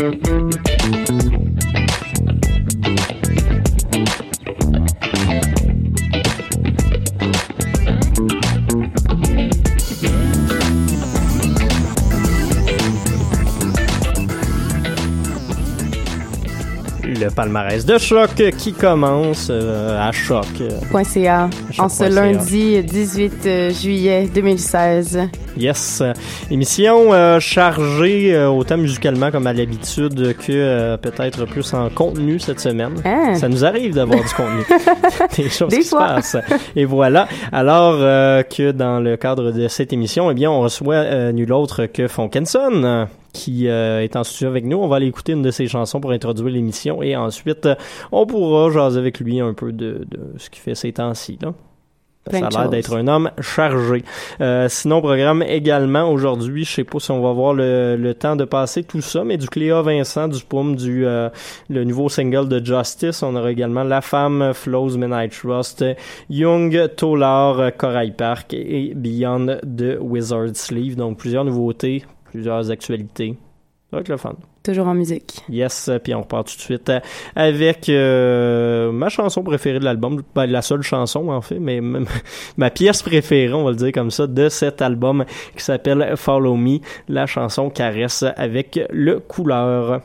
Le palmarès de choc qui commence euh, à choc. .ca en ce Choc.ca. lundi 18 euh, juillet 2016. Yes. Émission euh, chargée euh, autant musicalement comme à l'habitude que euh, peut-être plus en contenu cette semaine. Hein? Ça nous arrive d'avoir du contenu. Des choses Des qui fois. se passent. Et voilà. Alors euh, que dans le cadre de cette émission, eh bien, on reçoit euh, nul autre que Fonkenson. qui euh, est en studio avec nous. On va aller écouter une de ses chansons pour introduire l'émission et ensuite euh, on pourra jaser avec lui un peu de, de ce qu'il fait ces temps-ci. Là. Plein Ça a l'air d'être un homme chargé. Euh, sinon, programme également aujourd'hui, je sais pas si on va avoir le, le temps de passer tout ça, mais du Cléa Vincent, du Poum, du euh, le nouveau single de Justice. On aura également La Femme, Flows, Midnight Trust, Young, Tolar, Corail Park et Beyond de Wizard Sleeve. Donc plusieurs nouveautés, plusieurs actualités. Ça va être le fun. Toujours en musique. Yes, euh, puis on repart tout de suite euh, avec euh, ma chanson préférée de l'album, ben, la seule chanson en fait, mais ma pièce préférée, on va le dire comme ça, de cet album qui s'appelle Follow Me, la chanson caresse avec le couleur.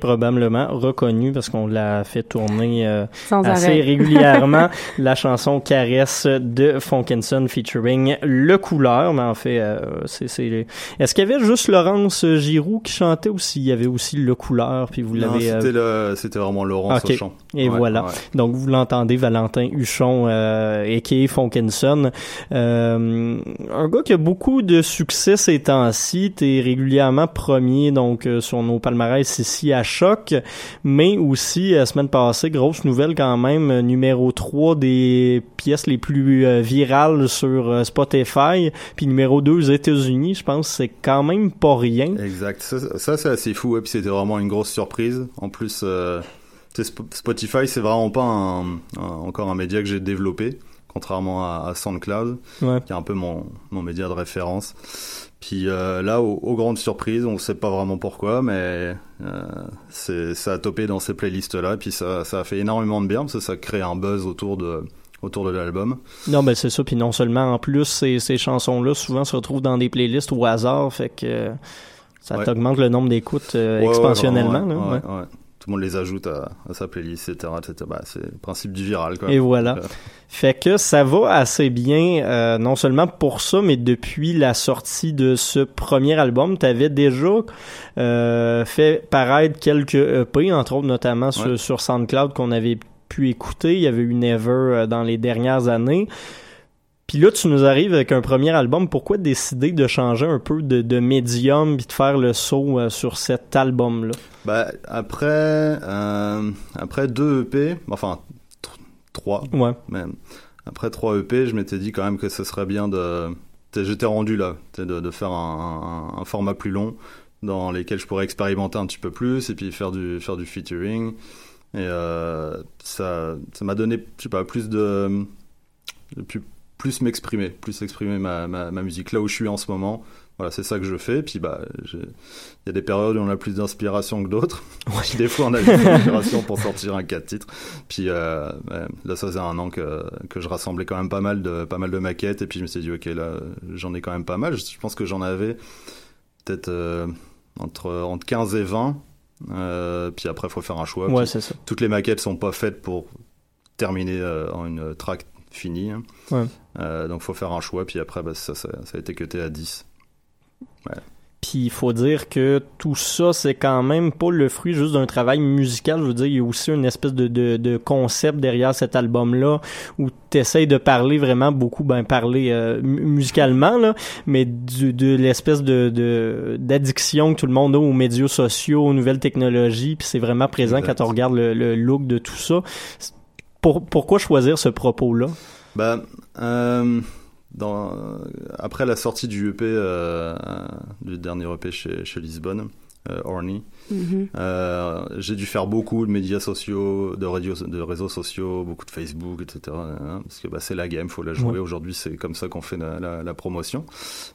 Probablement reconnu parce qu'on l'a fait tourner euh, Sans assez arrêt. régulièrement la chanson Caresse de Funkinson featuring Le Couleur, mais en fait, euh, c'est, c'est... Est-ce qu'il y avait juste Laurence Giroux qui chantait ou s'il y avait aussi Le Couleur, puis vous l'avez... euh, c'était le- c'était vraiment Laurence chant. Et Ouais, voilà. ouais. Donc vous l'entendez, Valentin Huchon, euh, a.k.a. Funkinson. Euh, un gars qui a beaucoup de succès ces temps-ci. T'es régulièrement premier donc euh, sur nos palmarès ici à Choc. Mais aussi, la semaine passée, grosse nouvelle quand même, euh, numéro 3 des pièces les plus euh, virales sur euh, Spotify. Puis numéro 2 aux États-Unis, je pense que c'est quand même pas rien. Exact. Ça, c'est assez fou. Et puis c'était vraiment une grosse surprise. En plus, euh, Spotify, c'est vraiment pas encore un média que j'ai développé, contrairement à, à SoundCloud, Ouais. qui est un peu mon, mon média de référence. Puis euh, là, aux, aux grandes surprises, on sait pas vraiment pourquoi, mais euh, c'est, ça a topé dans ces playlists-là. Puis ça, ça a fait énormément de bien, parce que ça crée un buzz autour de, autour de l'album. Non, ben c'est ça. Puis non seulement, en plus, ces, ces chansons-là souvent se retrouvent dans des playlists au hasard, fait que ça Ouais. t'augmente le nombre d'écoutes euh, Ouais, expansionnellement. là, Tout le monde les ajoute à, à sa playlist, etc. etc. Bah, c'est le principe du viral. Quoi. Et voilà. Donc, euh, Fait que ça va assez bien, euh, non seulement pour ça, mais depuis la sortie de ce premier album, t'avais déjà euh, fait paraître quelques EP, entre autres notamment sur, Ouais. sur SoundCloud qu'on avait pu écouter. Il y avait eu Never euh, dans les dernières années. Puis là, tu nous arrives avec un premier album. Pourquoi décider de changer un peu de, de médium puis de faire le saut euh, sur cet album-là? Bah, après, euh, après deux EP, enfin tr- trois Ouais. même, après trois EP, je m'étais dit quand même que ce serait bien de. J'étais rendu là, de, de faire un, un- un format plus long dans lesquels je pourrais expérimenter un petit peu plus et puis faire du, faire du featuring. Et euh, ça ça m'a donné, je sais pas, plus de. de plus, plus m'exprimer, plus exprimer ma, ma, ma musique là où je suis en ce moment. Voilà, c'est ça que je fais. Puis bah, il y a des périodes où on a plus d'inspiration que d'autres. Des fois, on a plus d'inspiration pour sortir un 4 titres. Puis euh, là, ça faisait un an que, que je rassemblais quand même pas mal de pas mal de maquettes. Et puis je me suis dit, ok, là, j'en ai quand même pas mal. Je, pense que j'en avais peut-être euh, entre entre 15 et 20. Euh, puis après, il faut faire un choix. Ouais, ça. toutes les maquettes sont pas faites pour terminer en une track finie. hein. Ouais. Donc faut faire un choix, puis après bah, ça, ça, ça a été cuté à 10. Puis il faut dire que tout ça, c'est quand même pas le fruit juste d'un travail musical. Je veux dire, il y a aussi une espèce de, de, de concept derrière cet album-là où tu essayes de parler vraiment beaucoup, ben parler euh, mu- musicalement, là, mais du, de l'espèce de, de d'addiction que tout le monde a aux médias sociaux, aux nouvelles technologies. Puis c'est vraiment présent Exact. quand on regarde le, le look de tout ça. Pour, pourquoi choisir ce propos-là? Bah, euh, dans, euh, après la sortie du EP, euh, du dernier EP chez, chez Lisbonne, euh, Orny, Mhm. euh, j'ai dû faire beaucoup de médias sociaux, de, radio, de réseaux sociaux, beaucoup de Facebook, etc. hein, parce que bah, c'est la game, faut la jouer. Ouais. Aujourd'hui, c'est comme ça qu'on fait la, la, la promotion.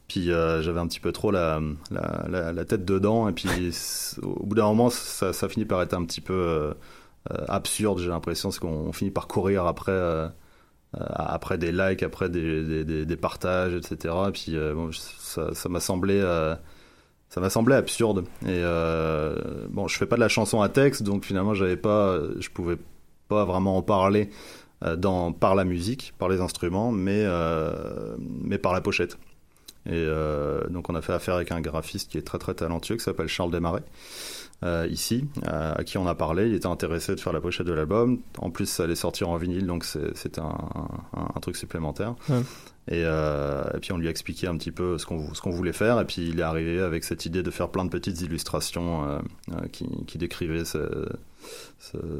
Puis euh, j'avais un petit peu trop la, la, la, la tête dedans, et puis au bout d'un moment, ça, ça finit par être un petit peu absurde. J'ai l'impression, c'est qu'on finit par courir après. Euh, après des likes, après des, des, partages, etc. Et puis euh, ça m'a semblé, euh, ça semblé absurde. Et euh, bon, je fais pas de la chanson à texte, donc finalement, j'avais pas, je pouvais pas vraiment en parler dans par la musique, par les instruments, mais mais par la pochette. Et donc on a fait affaire avec un graphiste qui est très très talentueux qui s'appelle Charles Desmarais. Euh, ici, euh, à qui on a parlé, il était intéressé de faire la pochette de l'album. En plus, ça allait sortir en vinyle, donc c'est- c'était un, un, un truc supplémentaire. Ouais. Et, euh, et puis on lui a expliqué un petit peu ce qu'on voulait faire, et puis il est arrivé avec cette idée de faire plein de petites illustrations qui, qui décrivaient ce-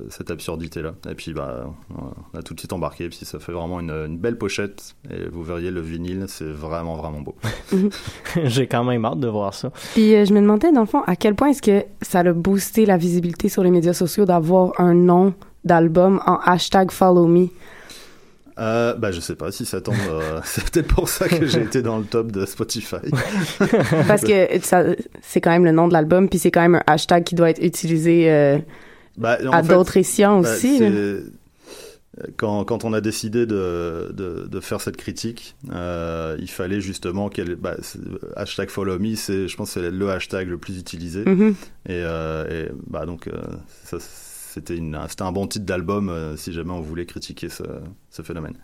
cette absurdité-là. Et puis bah, on a tout de suite embarqué, et puis ça fait vraiment une, une belle pochette, et vous verriez le vinyle, c'est vraiment vraiment beau. J'ai quand même hâte de voir ça. Puis euh, je me demandais, dans le fond, à quel point est-ce que ça a boosté la visibilité sur les médias sociaux d'avoir un nom d'album en hashtag follow me? Euh, bah je sais pas si ça tombe, euh, c'est peut-être pour ça que j'ai été dans le top de Spotify. Parce que ça, c'est quand même le nom de l'album, puis c'est quand même un hashtag qui doit être utilisé euh, Bah, en à d'autres escients bah, aussi. c'est- quand, quand on a décidé de, de, de faire cette critique, euh, il fallait justement qu'elle. Bah, hashtag follow me, c'est, je pense, que c'est le hashtag le plus utilisé. Mhm. Et, euh, et, bah donc, euh, ça, c'était, une, c'était un bon titre d'album euh, si jamais on voulait critiquer ce, ce phénomène.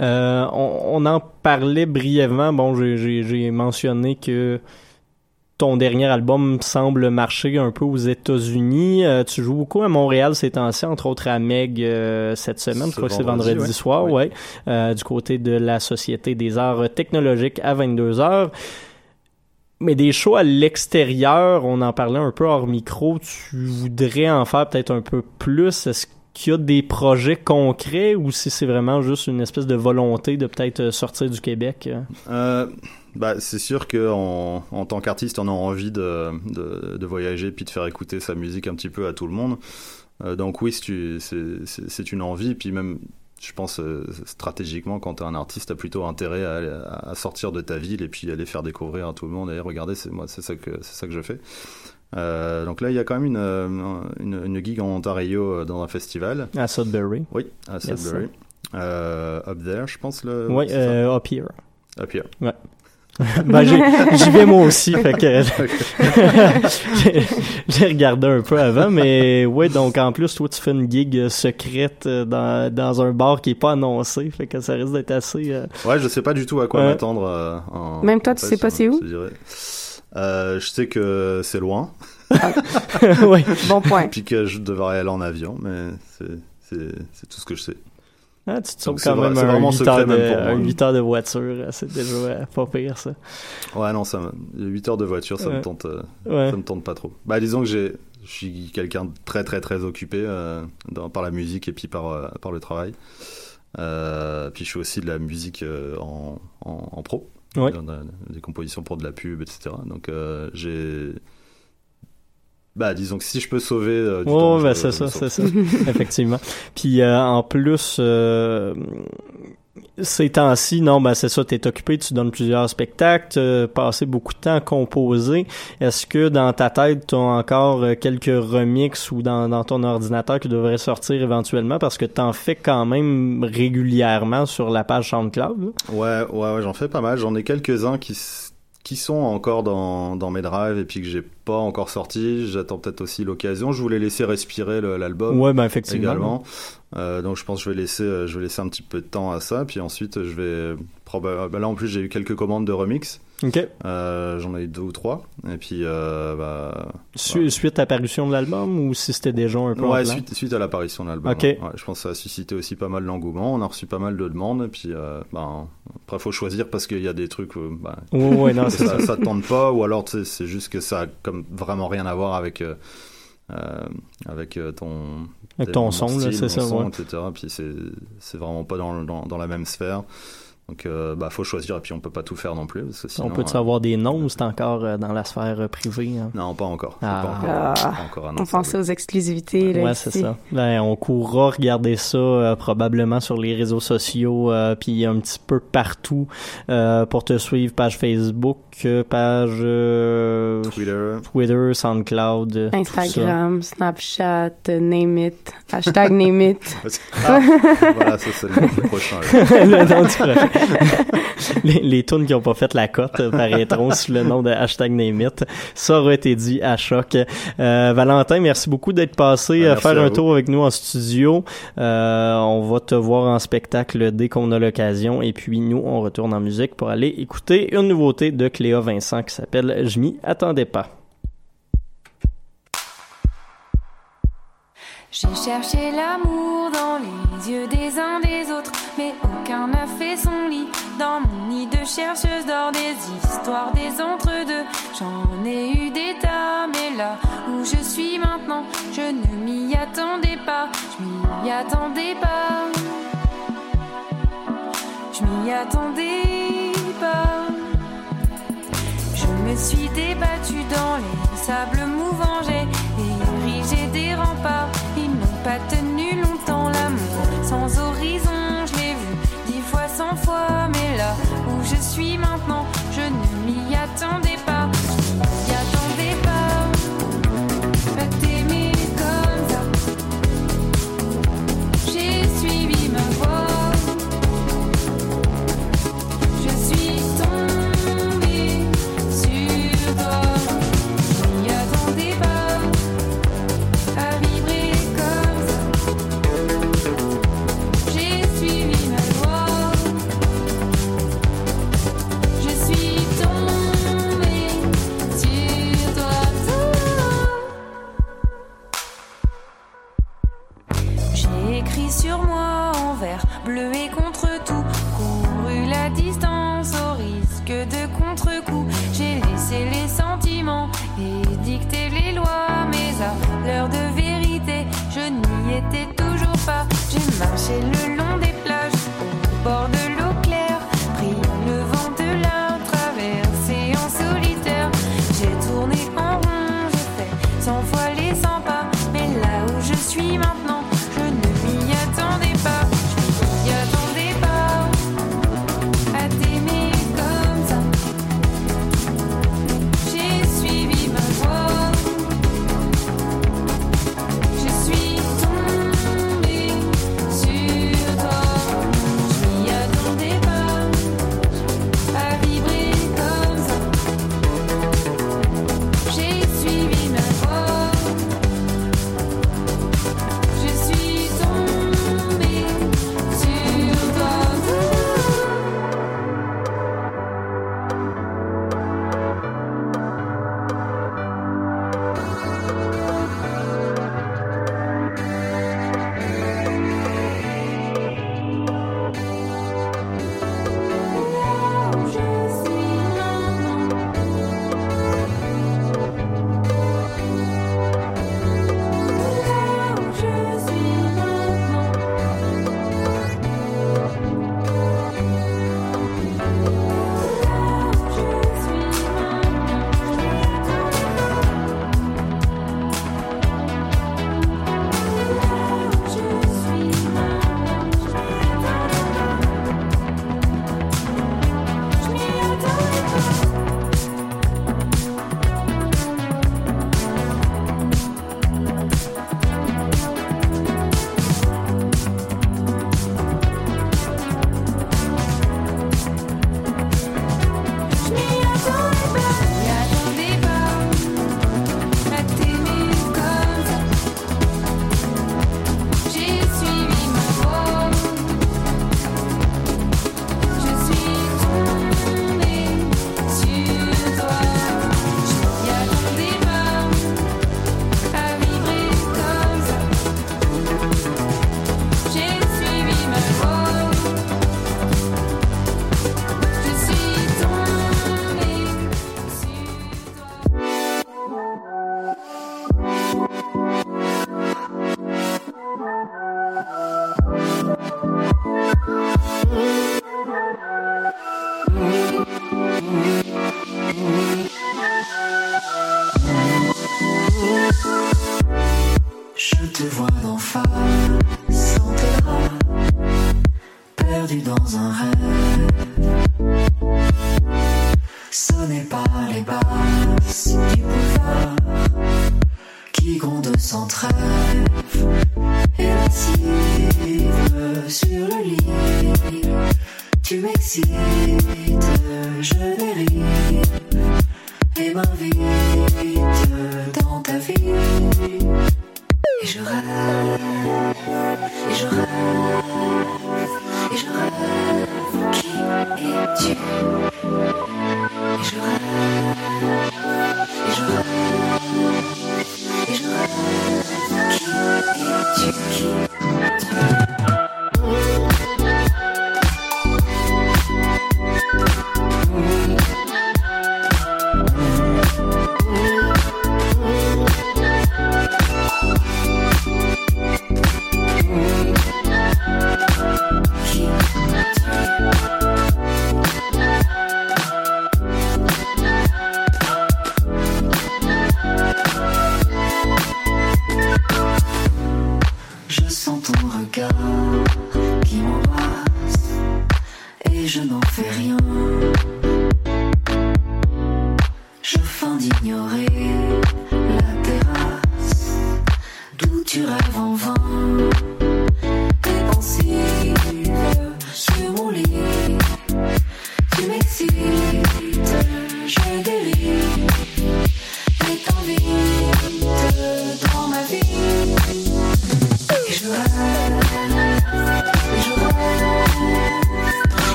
Euh, on, on en parlait brièvement. Bon, j'ai mentionné que ton dernier album semble marcher un peu aux États-Unis. Euh, tu joues beaucoup à Montréal ces temps-ci, entre autres à Meg euh, cette semaine. Je crois que c'est vendredi, ouais. soir, Oui. ouais. Euh, du côté de la Société des arts technologiques à 22h. Mais des shows à l'extérieur, on en parlait un peu hors micro, tu voudrais en faire peut-être un peu plus. Est-ce qu'il y a des projets concrets ou si c'est vraiment juste une espèce de volonté de peut-être sortir du Québec? Bah, c'est sûr que en, en tant qu'artiste, on a envie de, de, de voyager puis de faire écouter sa musique un petit peu à tout le monde. Euh, donc oui, c'est une envie. Puis même, je pense euh, stratégiquement, quand tu es un artiste, tu as plutôt intérêt à, aller- à sortir de ta ville et puis aller faire découvrir à tout le monde. Et regardez, c'est moi, c'est ça que c'est ça que je fais. Euh, donc là, il y a quand même une, une, une gig en Ontario dans un festival. À Sudbury. Oui, à Sudbury. Up there, je pense. Le, Oui, up here. Up here. ben, j'ai- j'y vais moi aussi, fait que j'ai- regardé un peu avant, mais ouais, donc en plus, toi, tu fais une gig euh, secrète euh, dans, dans un bar qui est pas annoncé, fait que ça risque d'être assez... euh, Ouais, je sais pas du tout à quoi Ouais. m'attendre. euh, en- Même toi, en tu fait, sais pas je- c'est où? je. Euh, sais que c'est loin, ouais. Bon point. puis que je devrais aller en avion, mais c'est tout ce que je sais. Ah, tu te sauves quand vrai- même c'est un vraiment 8 secret heures, de, un 8 heures de voiture, c'est déjà euh, pas pire, ça. Ouais, non, ça, me- 8 heures de voiture, ça Ouais. me tente, euh, Ouais. ça me tente pas trop. Bah, disons que j'ai, je suis quelqu'un de très très très occupé euh, dans- par la musique et puis par euh, par le travail. Euh, puis je fais aussi de la musique euh, en, en, en pro, Ouais. Des compositions pour de la pub, etc. Donc euh, j'ai bah disons que si je peux sauver euh, du temps, je- ben, c'est ça, c'est ça. Effectivement. Puis euh, en plus, euh, ces temps-ci, non, ben c'est ça, t'es occupé, tu donnes plusieurs spectacles, tu passé beaucoup de temps à composer. Est-ce que dans ta tête, tu as encore euh, quelques remixes ou dans, dans ton ordinateur qui devraient sortir éventuellement? Parce que t'en fais quand même régulièrement sur la page SoundCloud? là? Ouais, ouais, ouais, j'en fais pas mal. J'en ai quelques-uns qui, s- qui sont encore dans, dans mes drives et puis que j'ai pas encore sorti. J'attends peut-être aussi l'occasion. Je voulais laisser respirer l'album Ouais, ben effectivement. également. Euh, donc je pense que je vais laisser, euh, je vais laisser un petit peu de temps à ça. Puis ensuite, je vais probablement. Là en plus, j'ai eu quelques commandes de remix. OK. Euh, J'en ai eu deux ou trois. Et puis, euh, bah, Su- Suite à l'apparition de l'album ou si c'était déjà un peu Ouais, suite, suite à l'apparition de l'album. Ok. Ouais, je pense que ça a suscité aussi pas mal d'engouement. On a reçu pas mal de demandes. Et puis, euh, ben, après, faut choisir parce qu'il y a des trucs. où, ouais, non, c'est ça. ça, ça te tente pas, ou alors c'est juste que ça a comme vraiment rien à voir avec. euh, avec euh, ton Avec ton son, c'est ça, son, ouais. etc. Puis c'est c'est vraiment pas dans, dans, dans la même sphère. Donc, euh, bah, faut choisir, et puis on peut pas tout faire non plus. Parce que sinon, On peut euh, savoir des noms ou c'est encore euh, dans la sphère euh, privée? hein? Non, pas encore. C'est Ah. Pas encore, Ah. pas encore On pensait aux exclusivités. Là, Ouais, ici. c'est ça. Ben, on courra regarder ça euh, probablement sur les réseaux sociaux, euh, puis un petit peu partout euh, pour te suivre, page Facebook, euh, page euh, Twitter. Twitter, SoundCloud, euh, Instagram, Snapchat, euh, name it, hashtag name it. Ah, voilà, ça c'est le, prochain. le nom du projet. les, les tunes qui ont pas fait la cote paraîtront sous le nom de hashtag Name It. Ça aurait été dit à choc. Euh, Valentin, merci beaucoup d'être passé Ben, euh, merci faire un tour avec nous en studio. Euh, on va te voir en spectacle dès qu'on a l'occasion. Et puis nous, on retourne en musique pour aller écouter une nouveauté de Cléa Vincent qui s'appelle Je m'y attendais pas. J'ai cherché l'amour dans les yeux des uns des autres, mais aucun n'a fait son lit. Dans mon nid de chercheuse d'or, des histoires, des entre-deux. J'en ai eu des tas, mais là où je suis maintenant, je ne m'y attendais pas. Je m'y attendais pas. Je m'y attendais pas. Je me suis débattue dans les sables mouvants, j'ai érigé des remparts. Pas tenu longtemps l'amour sans horizon. Je l'ai vu dix fois, cent fois, mais là où je suis maintenant, Et je rêve, et je rêve, et je rêve, qui es-tu? Et je rêve, et je rêve, et je rêve, qui es-tu?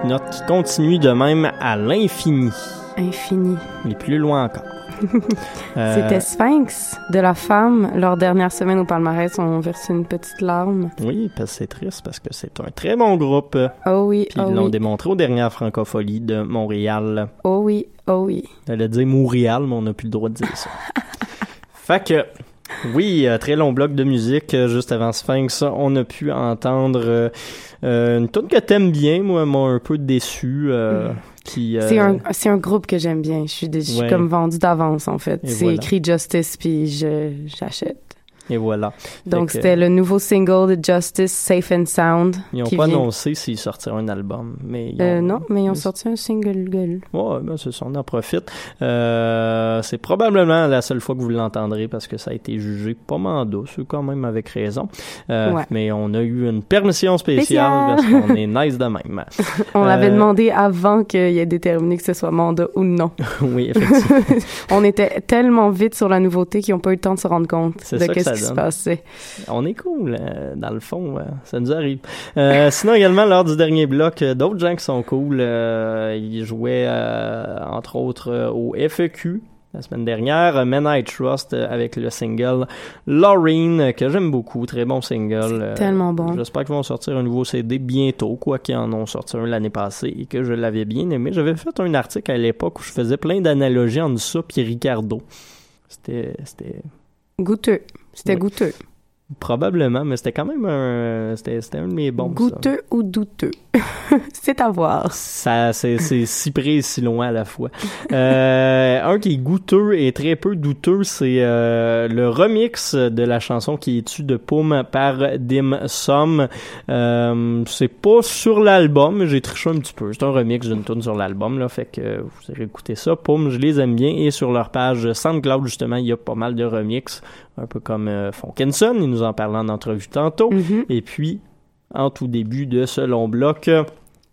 Petites notes qui continuent de même à l'infini. Infini. Et plus loin encore. Euh, C'était Sphinx de la femme. Leur dernière semaine au palmarès ont versé une petite larme. Oui, parce que c'est triste parce que c'est un très bon groupe. Oh oui, Puis oh ils l'ont oui, démontré aux dernières francopholies de Montréal. oh oui, oh oui. J'allais dire Montréal, mais on n'a plus le droit de dire ça. fait que, oui, euh, très long bloc de musique. euh, Juste avant Sphinx, on a pu entendre euh, euh, une tune que t'aimes bien, moi, m'a un peu déçu. euh, qui, euh, C'est un, c'est un groupe que j'aime bien. Je suis, je suis Ouais. comme vendu d'avance, en fait. C'est voilà. écrit Justice, puis je, j'achète. Et voilà. Donc, c'était le nouveau single de Justice, Safe and Sound. Ils n'ont pas vient- annoncé s'ils sortiraient un album, mais ils ont- Euh, non, mais ils ont sorti un single. Ouais, ben c'est ça, on en profite. Euh, c'est probablement la seule fois que vous l'entendrez parce que ça a été jugé pas mal c'est quand même avec raison. Euh, Ouais. Mais on a eu une permission spéciale Spéciale. parce qu'on est nice de même. On l'avait demandé avant qu'il ait déterminé que ce soit mandat ou non. oui, effectivement. On était tellement vite sur la nouveauté qu'ils n'ont pas eu le temps de se rendre compte de ça ça qui se donne. passait. on est cool, euh, dans le fond, euh, ça nous arrive. Euh, sinon, également, lors du dernier bloc, d'autres gens qui sont cool, ils jouaient, entre autres, au FEQ. la semaine dernière. Men I Trust avec le single Laureen, que j'aime beaucoup. Très bon single. Tellement bon. J'espère qu'ils vont sortir un nouveau CD bientôt, quoi qu'ils en ont sorti un l'année passée et que je l'avais bien aimé. J'avais fait un article à l'époque où je faisais plein d'analogies entre ça et Ricardo. C'était... c'était Goûteux. C'était Oui. goûteux. Probablement, mais c'était quand même un... C'était, c'était un de mes bons. ça. Goûteux ou douteux? C'est à voir. Ça, c'est, si près et si loin à la fois. Euh, un qui est goûteux et très peu douteux, c'est euh, le remix de la chanson qui est issue de Poum par Dim Sum. Euh, c'est pas sur l'album, j'ai triché un petit peu. C'est un remix d'une tune sur l'album, là, fait que vous allez écouter ça. Poum, je les aime bien. Et sur leur page SoundCloud, justement, il y a pas mal de remix, un peu comme euh, Fonkenson, il nous en parlait en entrevue tantôt. Mhm. Et puis, en tout début de ce long bloc, euh,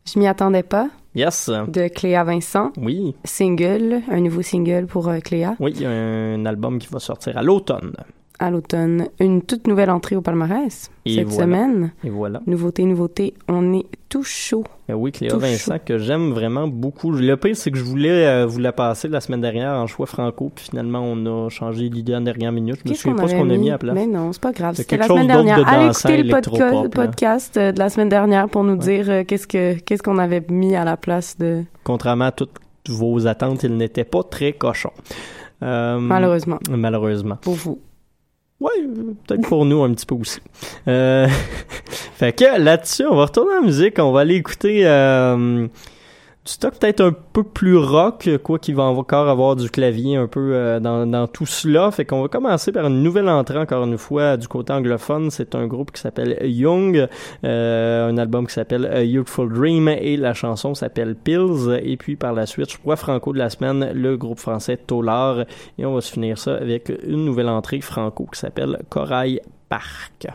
Je m'y attendais pas. yes, De Cléa Vincent. oui, Single. Un nouveau single pour euh, Cléa. Oui, un album qui va sortir à l'automne. À l'automne. Une toute nouvelle entrée au palmarès. Et cette voilà. semaine. Et voilà. Nouveauté, nouveauté. On est tout chaud. Ben oui, Cléa Tout Vincent, chaud. que j'aime vraiment beaucoup. Le pire, c'est que je voulais euh, vous la passer la semaine dernière en choix franco, puis finalement, on a changé l'idée en dernière minute. Je me souviens pas ce qu'on a mis à la place. Mais non, c'est pas grave. C'était la semaine dernière. de Allez écouter le podcast euh, de la semaine dernière pour nous dire euh, qu'est-ce que qu'est-ce qu'on avait mis à la place de Contrairement à toutes vos attentes, il n'était pas très cochon. Euh, malheureusement Malheureusement. pour vous. Ouais, peut-être pour nous un petit peu aussi. Euh, fait que là-dessus, on va retourner en musique. On va aller écouter euh, stock peut-être un peu plus rock, quoi qu'il va encore avoir du clavier un peu euh, dans, dans tout cela. Fait qu'on va commencer par une nouvelle entrée encore une fois du côté anglophone. C'est un groupe qui s'appelle Young, euh, un album qui s'appelle Youthful Dream et la chanson s'appelle Pills. Et puis par la suite, je crois franco de la semaine, le groupe français Tolar. Et on va se finir ça avec une nouvelle entrée franco qui s'appelle Corail Park.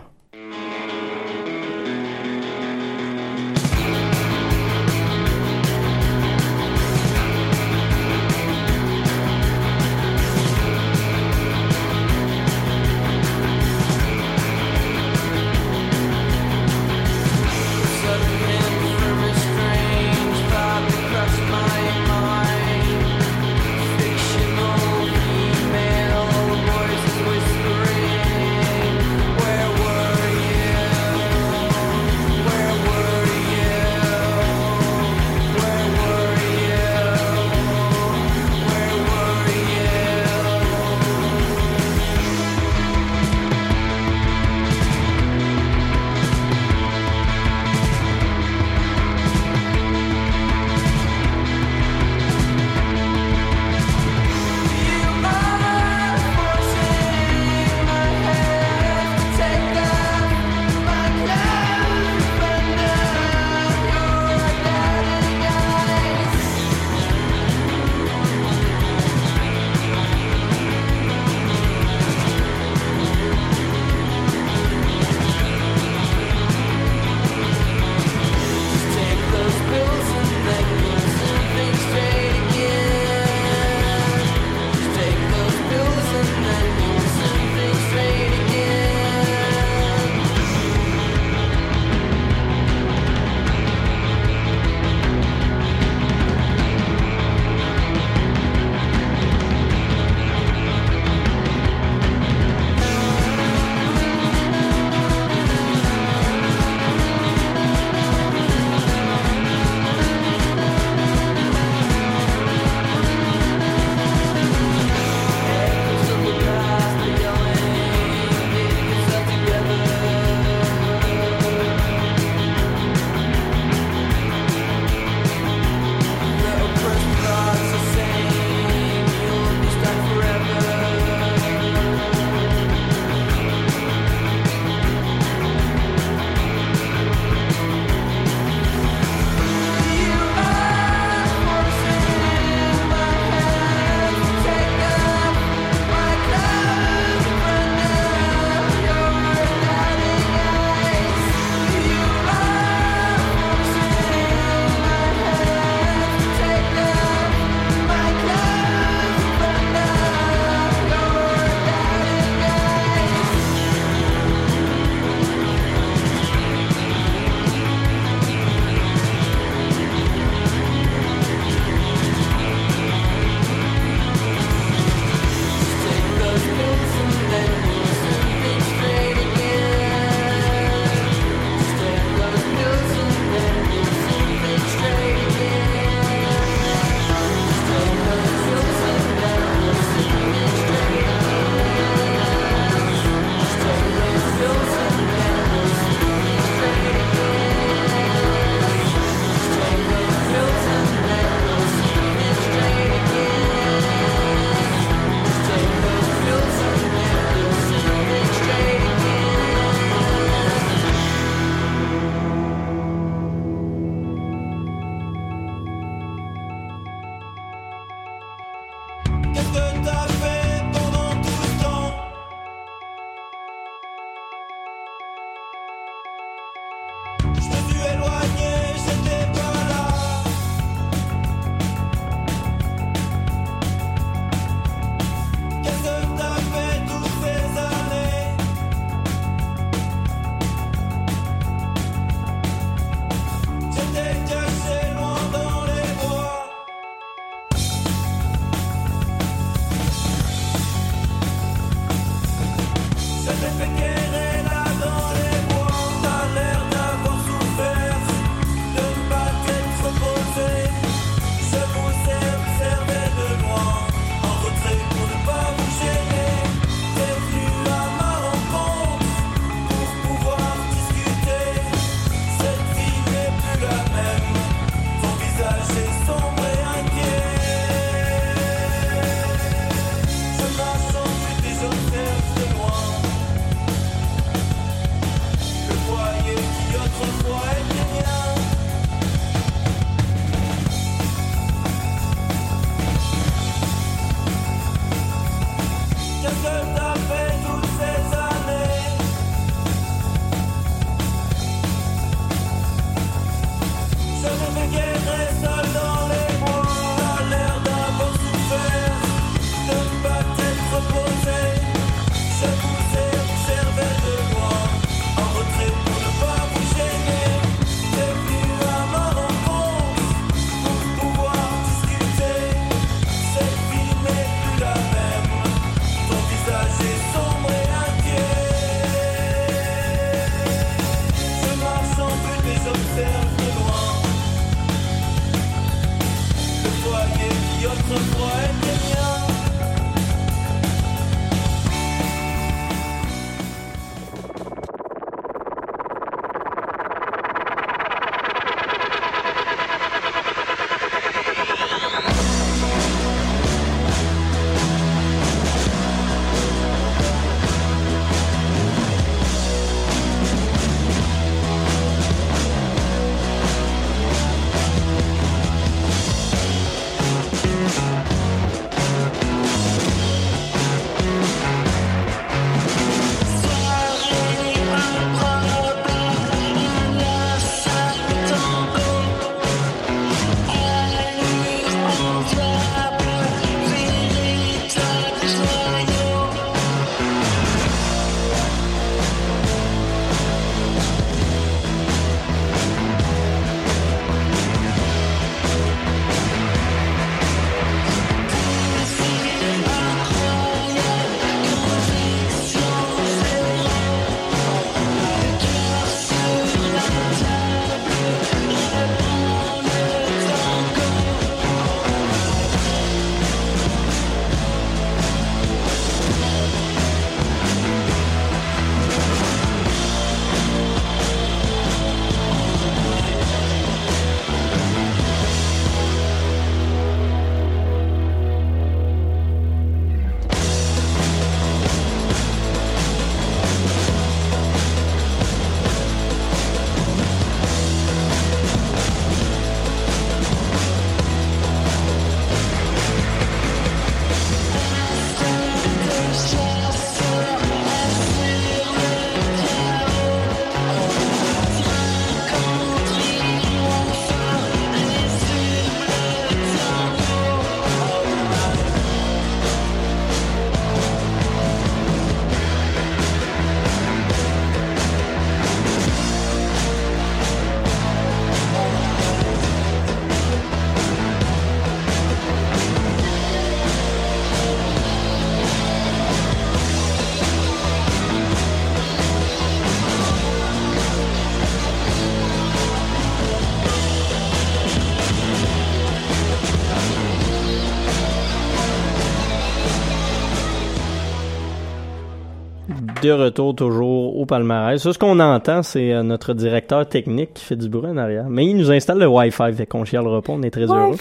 De retour toujours au palmarès. Ça, ce qu'on entend, c'est euh, notre directeur technique qui fait du bruit en arrière. Mais il nous installe le Wi-Fi, fait qu'on chialera pas, on est très heureux.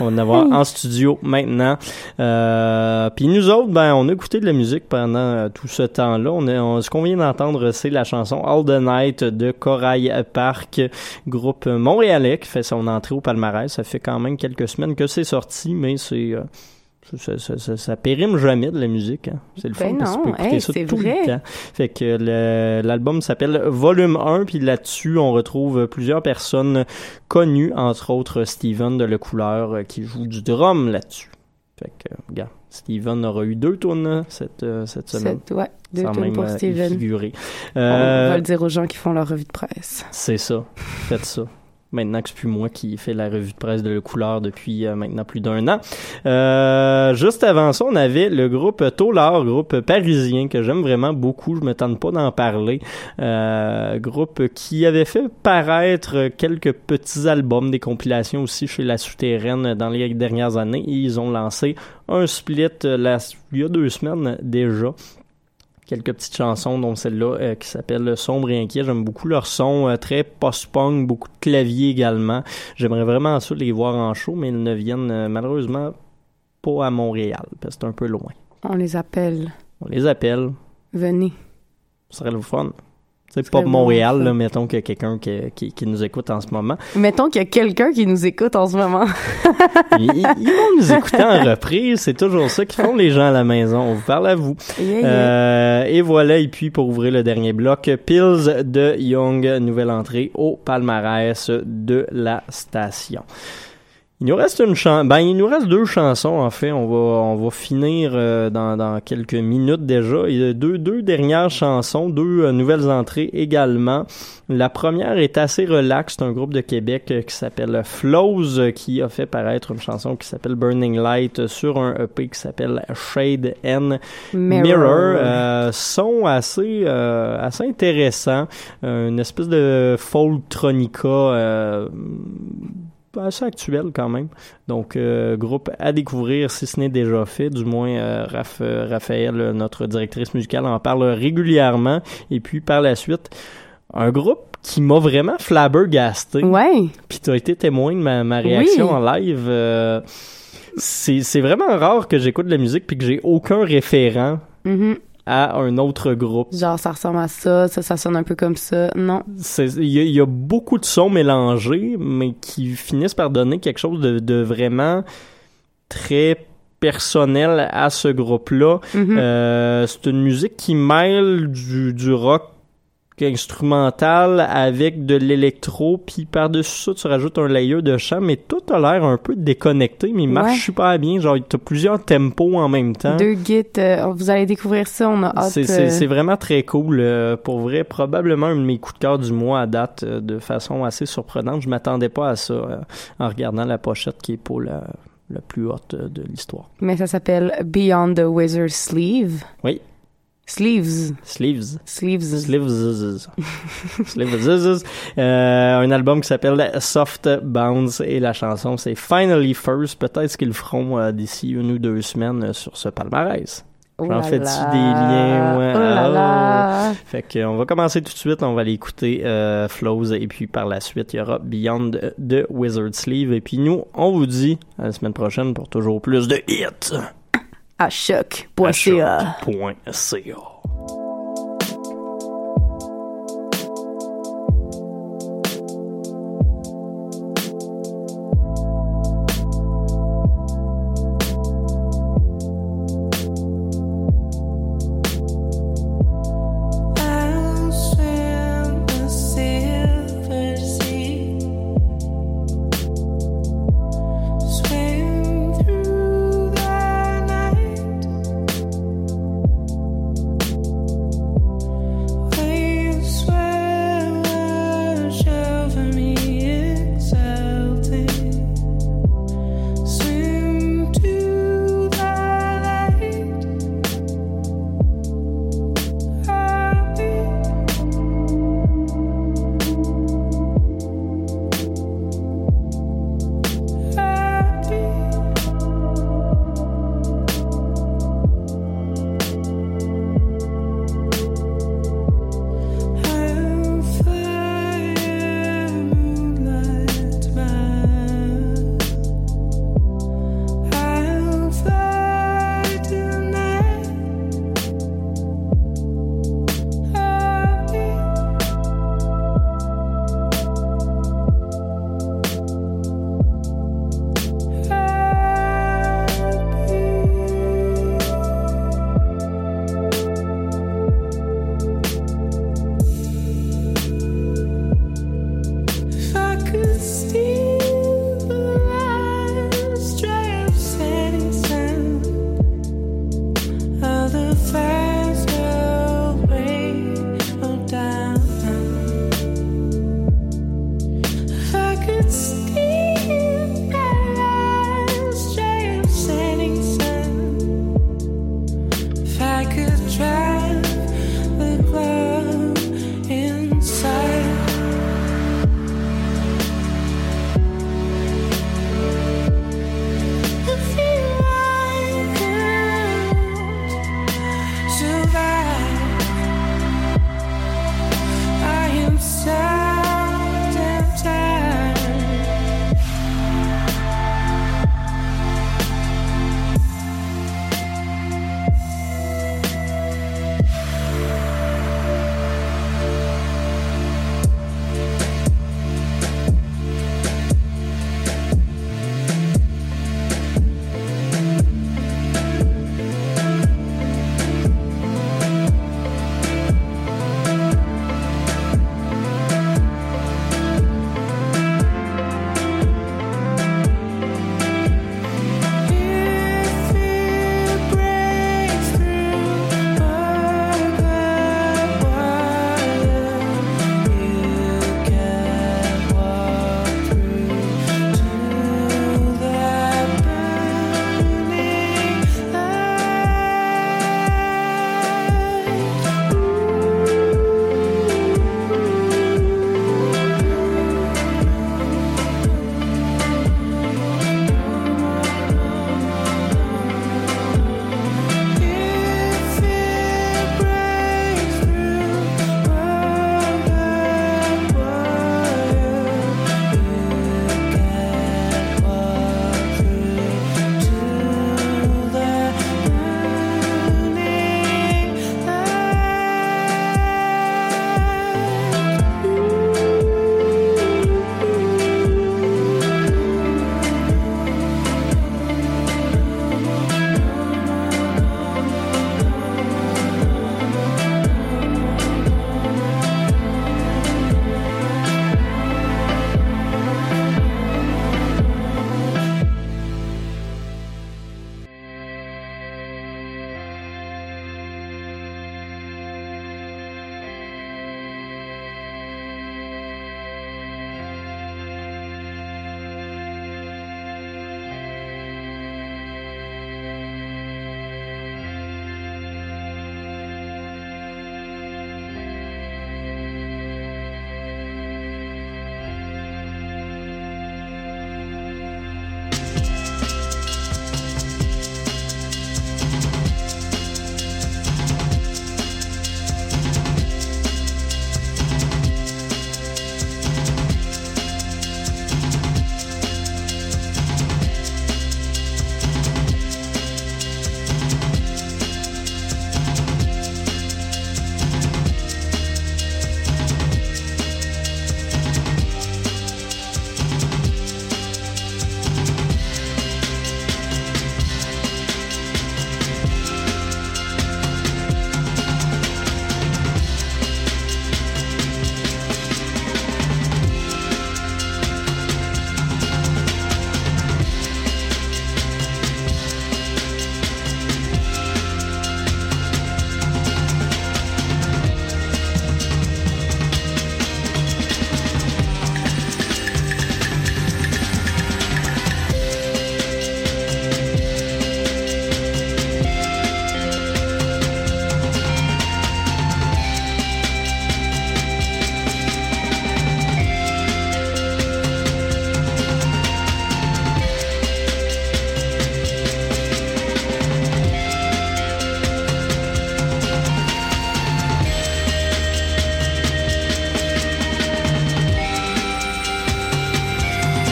On va en avoir en studio maintenant. Euh, Puis nous autres, ben, on a écouté de la musique pendant euh, tout ce temps-là. On est, on- ce qu'on vient d'entendre, c'est la chanson All the Night de Corail Park, groupe montréalais qui fait son entrée au palmarès. Ça fait quand même quelques semaines que c'est sorti, mais c'est... ça, ça, ça, ça périme jamais de la musique. hein. C'est le fun Ben non, hey, ça tout vrai. le temps. Fait que l'album s'appelle Volume 1, puis là-dessus, on retrouve plusieurs personnes connues, entre autres Steven de Le Couleur, euh, qui joue du drum là-dessus. Fait que, euh, regarde, Steven aura eu deux tournes cette, euh, cette semaine. C'est- ouais, deux même pour Steven. On va le dire aux gens qui font leur revue de presse. c'est ça. Faites ça. Maintenant que c'est plus moi qui fais la revue de presse de Le Couleur depuis euh, maintenant plus d'un an. Euh, juste avant ça, on avait le groupe Tolar, groupe parisien que j'aime vraiment beaucoup. Je me tente pas d'en parler. Euh, groupe qui avait fait paraître quelques petits albums, des compilations aussi chez La Souterraine dans les dernières années. Et ils ont lancé un split euh, il y a deux semaines déjà quelques petites chansons, dont celle-là euh, qui s'appelle Sombre et inquiet. J'aime beaucoup leur son, euh, très post-punk, beaucoup de clavier également. J'aimerais vraiment ça les voir en show, mais ils ne viennent euh, malheureusement pas à Montréal, parce que c'est un peu loin. On les appelle. On les appelle, Venez. ce serait le fun. Pop Très Montréal, bon, là, mettons qu'il y a quelqu'un qui, qui, qui nous écoute en ce moment. Mettons qu'il y a quelqu'un qui nous écoute en ce moment. Ils, ils- ils vont nous écouter en reprise. C'est toujours ça qu'ils font les gens à la maison. On vous parle à vous. Yeah, yeah. Euh, et voilà, et puis pour ouvrir le dernier bloc, Pills de Young, nouvelle entrée au palmarès de la station. Il nous reste une chan ben il nous reste deux chansons en fait. On va on va finir euh, dans, dans quelques minutes déjà. Il y a deux deux dernières chansons, deux euh, nouvelles entrées également. La première est assez relax, c'est un groupe de Québec euh, qui s'appelle Flows euh, qui a fait paraître une chanson qui s'appelle Burning Light sur un EP qui s'appelle Shade and Mirror. Mirror, euh, son assez euh, assez intéressant, Euh, une espèce de folktronica euh, assez actuel quand même. Donc euh, groupe à découvrir si ce n'est déjà fait, du moins euh, Raph- euh, Raphaël, notre directrice musicale, en parle régulièrement. Et puis par la suite, un groupe qui m'a vraiment flabbergasté. Ouais. Puis tu as été témoin de ma, ma réaction Oui. en live. c'est vraiment rare que j'écoute de la musique puis que j'ai aucun référent Mhm. À un autre groupe. Genre, ça ressemble à ça, ça, ça sonne un peu comme ça. Non. Il y, a- il y a beaucoup de sons mélangés, mais qui finissent par donner quelque chose de, de vraiment très personnel à ce groupe-là. Mhm. Euh, c'est une musique qui mêle du, du rock instrumental avec de l'électro, puis par-dessus ça, tu rajoutes un layer de chant, mais tout a l'air un peu déconnecté, mais il marche Ouais. super bien. Genre, t'as plusieurs tempos en même temps. Deux gits, euh, vous allez découvrir ça, on a hâte. C'est, c'est, euh, c'est vraiment très cool. euh, pour vrai, probablement un de mes coups de cœur du mois à date euh, de façon assez surprenante. Je m'attendais pas à ça en regardant la pochette qui est pour la, la plus haute de l'histoire. Mais ça s'appelle Beyond the Wizard's Sleeve. Oui. Sleeves. Sleeves. Sleeves. Sleeves. Sleeves. Euh, un album qui s'appelle Soft Bounce et la chanson c'est Finally First. Peut-être qu'ils le feront euh, d'ici une ou deux semaines euh, sur ce palmarès. J'en fais-tu des liens? Ouais. Oh là là. Fait que, on va commencer tout de suite. On va aller écouter euh, Flows et puis par la suite, il y aura Beyond the Wizard Sleeve. Et puis nous, on vous dit à la semaine prochaine pour toujours plus de hits. À choc. À Point CA. choc.ca.